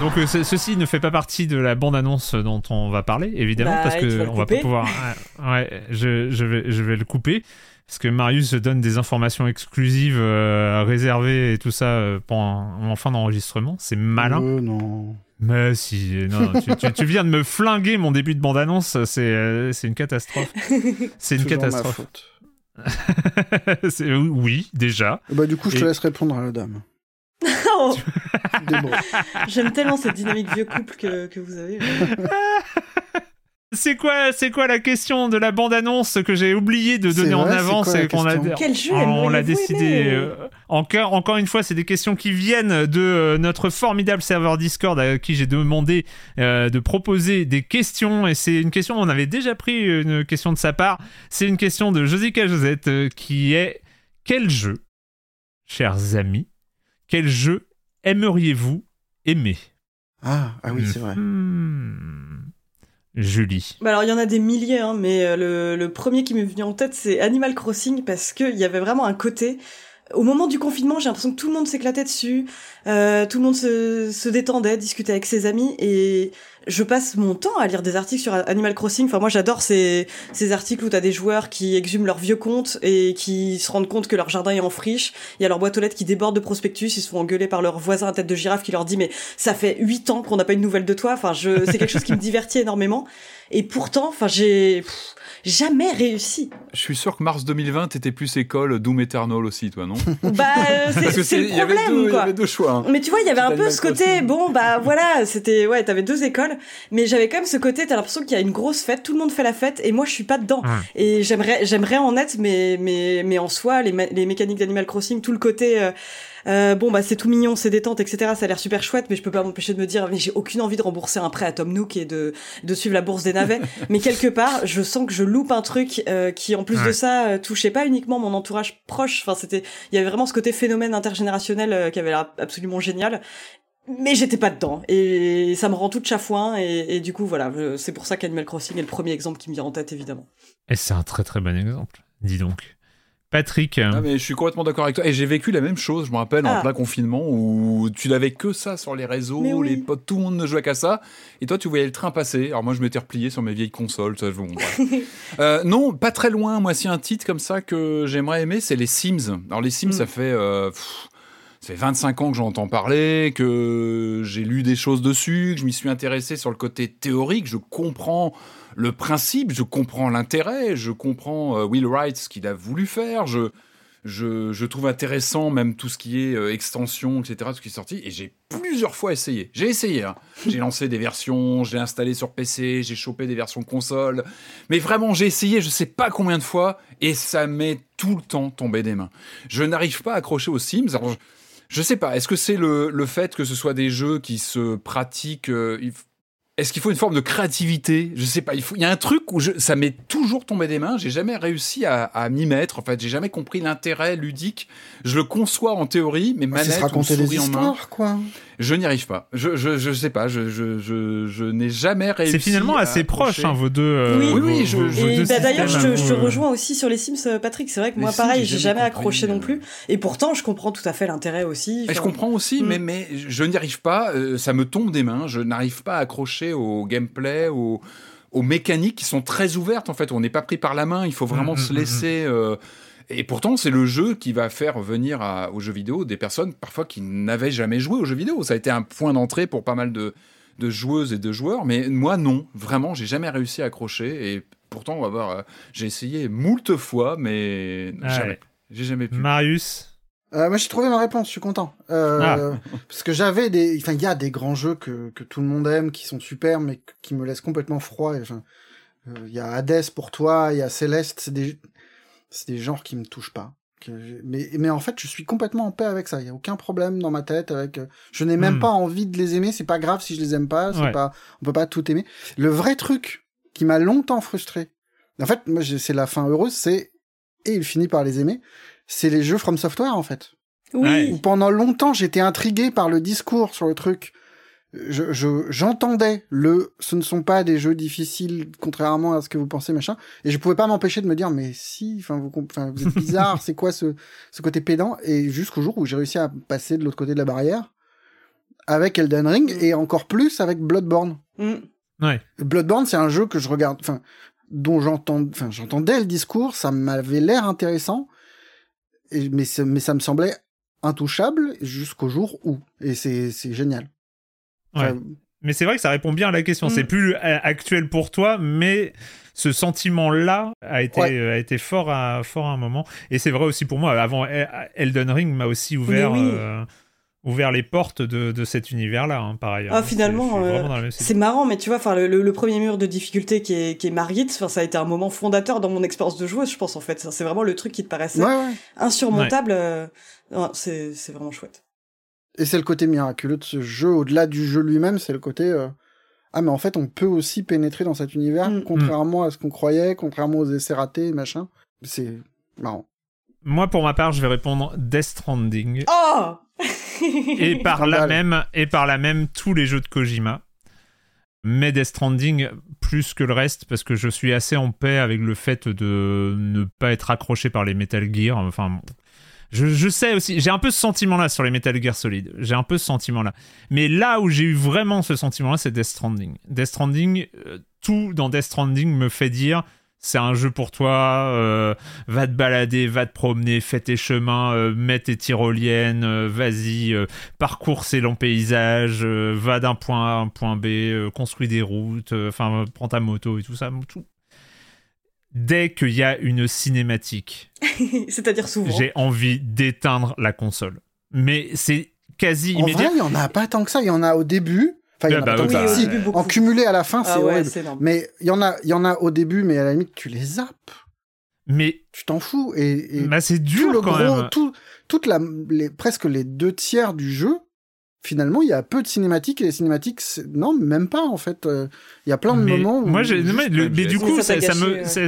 Donc euh, ce- ceci ne fait pas partie de la bande-annonce dont on va parler, évidemment, Bah, parce que on va pas pouvoir. Ouais, ouais, je, je vais, je vais le couper. Parce que Marius donne des informations exclusives euh, réservées et tout ça euh, en fin d'enregistrement. C'est malin. Euh, non. Mais si, non, non, tu, tu- tu viens de me flinguer mon début de bande-annonce, c'est euh, c'est une catastrophe. C'est une Toujours ma catastrophe. faute. Oui, déjà. Bah, du coup, je te laisse répondre à la dame. Oh. J'aime tellement cette dynamique vieux couple que, que vous avez. C'est quoi, c'est quoi la question de la bande-annonce que j'ai oublié de donner en vrai, la C'est qu'on a, Quel jeu on l'a décidé. euh, encore, encore une fois, c'est des questions qui viennent de euh, notre formidable serveur Discord à qui j'ai demandé euh, de proposer des questions. Et c'est une question, on avait déjà pris une question de sa part. C'est une question de Josica Josette qui est quel jeu, chers amis, quel jeu aimeriez-vous aimer? Ah, ah oui, c'est vrai. Hmm. Julie. Bah alors il y en a des milliers, hein, mais euh, le, le premier qui m'est venu en tête c'est Animal Crossing parce qu'il y avait vraiment un côté. Au moment du confinement, j'ai l'impression que tout le monde s'éclatait dessus, euh, tout le monde se, se détendait, discutait avec ses amis, et je passe mon temps à lire des articles sur Animal Crossing. Enfin moi j'adore ces, ces articles où t'as des joueurs qui exhument leur vieux compte et qui se rendent compte que leur jardin est en friche. Il y a leur boîte aux lettres qui déborde de prospectus, ils se font engueuler par leur voisin à tête de girafe qui leur dit mais ça fait huit ans qu'on n'a pas une nouvelle de toi. Enfin je, c'est quelque chose qui me divertit énormément. Et pourtant, enfin, j'ai jamais réussi. Je suis sûr que mars 2020, t'étais plus école Doom Eternal aussi, toi, non? Bah, euh, c'est- Parce que c'est le il y avait problème, deux- il y quoi. avait deux choix. hein. Mais tu vois, il y avait un peu ce côté, bon, bah voilà, c'était, ouais, t'avais deux écoles, mais j'avais quand même ce côté, t'as l'impression qu'il y a une grosse fête, tout le monde fait la fête, et moi je suis pas dedans. Ah. Et j'aimerais, j'aimerais en être, mais, mais, mais en soi, les, mé- les mécaniques d'Animal Crossing, tout le côté, euh, euh, bon, bah c'est tout mignon, c'est détente, etc., ça a l'air super chouette, mais je peux pas m'empêcher de me dire, mais j'ai aucune envie de rembourser un prêt à Tom Nook et de, de suivre la bourse des navets. mais quelque part, je sens que je loupe un truc euh, qui, en plus Ouais. de ça, euh, touchait pas uniquement mon entourage proche. Enfin, c'était, il y avait vraiment ce côté phénomène intergénérationnel euh, qui avait l'air absolument génial. Mais j'étais pas dedans et ça me rend toute chafouin et, et du coup voilà c'est pour ça qu'Animal Crossing est le premier exemple qui me vient en tête évidemment. Et c'est un très très bon exemple. Dis donc. Patrick. Ah, mais je suis complètement d'accord avec toi. Et j'ai vécu la même chose, je me rappelle, Ah. en plein confinement, où tu n'avais que ça sur les réseaux, oui. les potes, tout le monde ne jouait qu'à ça. Et toi, tu voyais le train passer. Alors moi, je m'étais replié sur mes vieilles consoles. ça, bon. Euh, non, pas très loin. Moi, si un titre comme ça que j'aimerais aimer, c'est les Sims. Alors les Sims, Mm. ça fait... euh, pff, ça fait 25 ans que j'entends parler, que j'ai lu des choses dessus, que je m'y suis intéressé sur le côté théorique. Je comprends le principe, je comprends l'intérêt, je comprends euh, Will Wright, ce qu'il a voulu faire. Je, je, trouve intéressant même tout ce qui est euh, extension, etc., ce qui est sorti. Et j'ai plusieurs fois essayé. J'ai essayé. hein. J'ai lancé des versions, j'ai installé sur PC, j'ai chopé des versions console. Mais vraiment, j'ai essayé, je sais pas combien de fois, et ça m'est tout le temps tombé des mains. Je n'arrive pas à accrocher aux Sims. Je, sais pas. Est-ce que c'est le, le fait que ce soit des jeux qui se pratiquent euh, est-ce qu'il faut une forme de créativité? Je sais pas. Il, faut, il y a un truc où je, ça m'est toujours tombé des mains. J'ai jamais réussi à, à m'y mettre. En fait, j'ai jamais compris l'intérêt ludique. Je le conçois en théorie, mais manette ou raconter des souris en main, quoi. Je n'y arrive pas. Je, je, je sais pas. Je, je, je, je n'ai jamais réussi. C'est finalement à assez proche, hein, vos deux. euh, Oui. vos- Oui, oui, je- bah, d'ailleurs, je te, euh. rejoins aussi sur les Sims, euh, Patrick. C'est vrai que moi, pareil, j'ai jamais jamais accroché euh. non plus. Et pourtant, je comprends tout à fait l'intérêt aussi. Et je comprends aussi, Mm. mais, mais je n'y arrive pas. euh, ça me tombe des mains. Je n'arrive pas à accrocher au gameplay, au, aux mécaniques qui sont très ouvertes en fait. On n'est pas pris par la main. Il faut vraiment Mm, se mm, laisser. euh, et pourtant, c'est le jeu qui va faire venir à- aux jeux vidéo des personnes parfois qui n'avaient jamais joué aux jeux vidéo. Ça a été un point d'entrée pour pas mal de, de joueuses et de joueurs. Mais moi, non. Vraiment, j'ai jamais réussi à accrocher. Et pourtant, on va voir. euh, j'ai essayé moult fois, mais Ouais. jamais. J'ai jamais pu. Marius. Euh, moi, j'ai trouvé ma réponse, je suis content. Euh, Ah. Parce que j'avais des. Enfin, il y a des grands jeux que, que tout le monde aime, qui sont super, mais qui me laissent complètement froid. Et, euh, il y a Hades pour toi, il y a Céleste, c'est des, c'est des genres qui me touchent pas. Mais, mais en fait, je suis complètement en paix avec ça. Il y a aucun problème dans ma tête avec. euh, Je n'ai même Hmm. pas envie de les aimer. C'est pas grave si je les aime pas. C'est Ouais. pas. On peut pas tout aimer. Le vrai truc qui m'a longtemps frustré. En fait, moi, c'est la fin heureuse. C'est et il finit par les aimer. C'est les jeux From Software en fait Oui. Ouais. où pendant longtemps j'étais intrigué par le discours sur le truc. Je, je- j'entendais le, ce ne sont pas des jeux difficiles, contrairement à ce que vous pensez, machin. Et je pouvais pas m'empêcher de me dire, mais si, enfin, vous, enfin, vous êtes bizarre, c'est quoi ce, ce côté pédant? Et jusqu'au jour où j'ai réussi à passer de l'autre côté de la barrière avec Elden Ring et encore plus avec Bloodborne. Mm. Ouais. Bloodborne, c'est un jeu que je regarde, enfin, dont j'entends, enfin, j'entendais le discours, ça m'avait l'air intéressant, et, mais, ça- mais ça me semblait intouchable jusqu'au jour où. Et c'est, c'est génial. Ouais. Enfin, Mais c'est vrai que ça répond bien à la question. Mm. C'est plus euh, actuel pour toi, mais ce sentiment-là a été Ouais. euh, a été fort à fort à un moment. Et c'est vrai aussi pour moi. Avant El- Elden Ring m'a aussi ouvert oui. euh, ouvert les portes de, de cet univers-là. hein, pareil. Ah, hein. finalement, C'est- euh, marrant, mais tu vois, enfin, le, le- le premier mur de difficulté qui est, qui est Margit, enfin, ça a été un moment fondateur dans mon expérience de joueuse, je pense, en fait. C'est vraiment le truc qui te paraissait ouais, ouais. insurmontable. c'est vraiment chouette. Et c'est le côté miraculeux de ce jeu, au-delà du jeu lui-même, c'est le côté, euh, ah, mais en fait, on peut aussi pénétrer dans cet univers, Mm. contrairement à ce qu'on croyait, contrairement aux essais ratés, machin. C'est marrant. Moi, pour ma part, je vais répondre Death Stranding. Oh et par là même et par là même tous les jeux de Kojima mais Death Stranding plus que le reste parce que je suis assez en paix avec le fait de ne pas être accroché par les Metal Gear enfin je, sais aussi j'ai un peu ce sentiment là sur les Metal Gear Solid j'ai un peu ce sentiment là mais là où j'ai eu vraiment ce sentiment là c'est Death Stranding Death Stranding euh, tout dans Death Stranding me fait dire c'est un jeu pour toi, euh, va te balader, va te promener, fais tes chemins, euh, mets tes tyroliennes, vas-y, parcours ces longs paysages, va d'un point A à un point B, construis des routes, enfin, prends ta moto et tout ça. Tout. Dès qu'il y a une cinématique, C'est-à-dire souvent. j'ai envie d'éteindre la console. Mais c'est quasi En immédiat. vrai, il y en a pas tant que ça. Il y en a au début. Enfin, il y en a Ah, pas bah tant que ça. début, en cumulé à la fin, c'est ah ouais, c'est énorme. Mais il y en a, il y en a au début, mais à la limite, tu les zappes. Mais Tu t'en fous. Et, et bah, c'est tout dur le quand gros, même. tout, toute la, les, presque les deux tiers du jeu, finalement, il y a peu de cinématiques et les cinématiques, non, même pas en fait. Euh, Il y a plein de Mais moments où moi, j'ai- juste- mais, le- mais du coup, ça ça, t'a ça me, ça-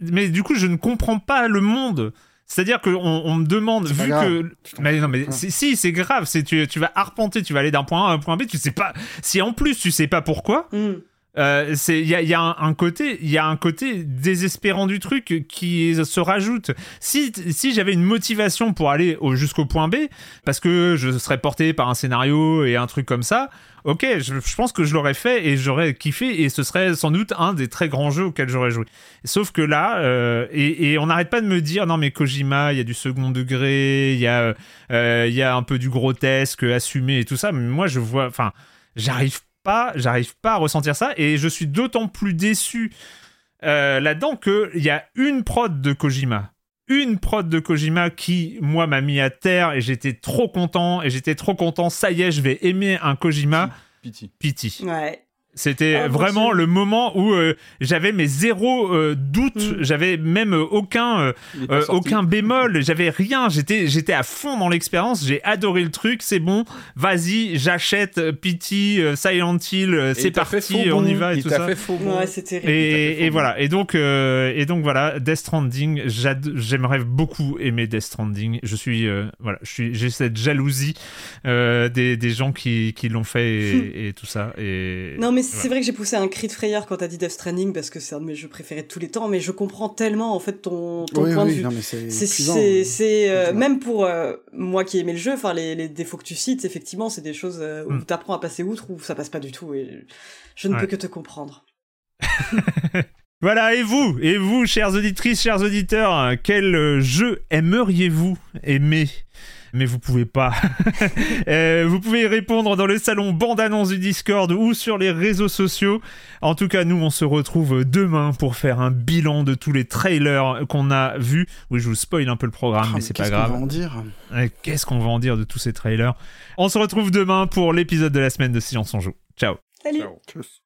mais du coup, je ne comprends pas le monde. C'est-à-dire qu'on on me demande, vu grave. que, mais non, mais si, c'est grave. C'est tu, tu vas arpenter, tu vas aller d'un point A à un point B, tu sais pas. Si en plus tu sais pas pourquoi, Mm. C'est il y a, un, côté, désespérant du truc qui se rajoute. Si j'avais une motivation pour aller au, jusqu'au point B, parce que je serais porté par un scénario et un truc comme ça, ok, je, pense que je l'aurais fait et j'aurais kiffé et ce serait sans doute un des très grands jeux auxquels j'aurais joué. Sauf que là, euh, et, on n'arrête pas de me dire non mais Kojima, il y a du second degré, il y a euh, y a un peu du grotesque assumé et tout ça, mais moi je vois, enfin, j'arrive pas, j'arrive pas à ressentir ça et je suis d'autant plus déçu euh, là-dedans qu'il y a une prod de Kojima. Une prod de Kojima qui, moi, m'a mis à terre et j'étais trop content. Et j'étais trop content. Ça y est, je vais aimer un Kojima. Pity. Pity. Ouais. C'était Ah, vraiment le moment où euh, j'avais mes zéro euh, doute, Mm. j'avais même euh, aucun euh, euh, aucun bémol, j'avais rien, j'étais j'étais à fond dans l'expérience, j'ai adoré le truc, c'est bon, vas-y, j'achète euh, Pity, euh, Silent Hill, euh, c'est parti, on bon. y va et Il tout ça. fait faux bon. Ouais, c'est terrible. Et, et voilà. Et donc, euh, et donc voilà, Death Stranding. j'ad- J'aimerais beaucoup aimer Death Stranding. Je suis, euh, voilà, je suis, j'ai cette jalousie euh, des, des gens qui, qui l'ont fait et, et tout ça. Et Non, mais c'est vrai que j'ai poussé un cri de frayeur quand t'as dit Death Stranding parce que c'est un de mes jeux préférés de tous les temps, mais je comprends tellement en fait ton, ton Oui, point oui, de vue. c'est c'est, euh, même pour euh, moi qui aimais le jeu, enfin les, les défauts que tu cites, effectivement, c'est des choses euh, où Mm. t'apprends à passer outre ou ça passe pas du tout. Et je ne Ouais. peux que te comprendre. Voilà. Et vous, et vous, chères auditrices, chers auditeurs, quel jeu aimeriez-vous aimer? Mais vous pouvez pas. Euh, vous pouvez y répondre dans le salon bande-annonce du Discord ou sur les réseaux sociaux. En tout cas, nous, on se retrouve demain pour faire un bilan de tous les trailers qu'on a vus. Oui, je vous spoil un peu le programme, Oh, mais c'est pas qu'est-ce qu'on grave. va en dire Euh, Qu'est-ce qu'on va en dire de tous ces trailers? On se retrouve demain pour l'épisode de la semaine de Silence on joue. Ciao. Salut. Ciao.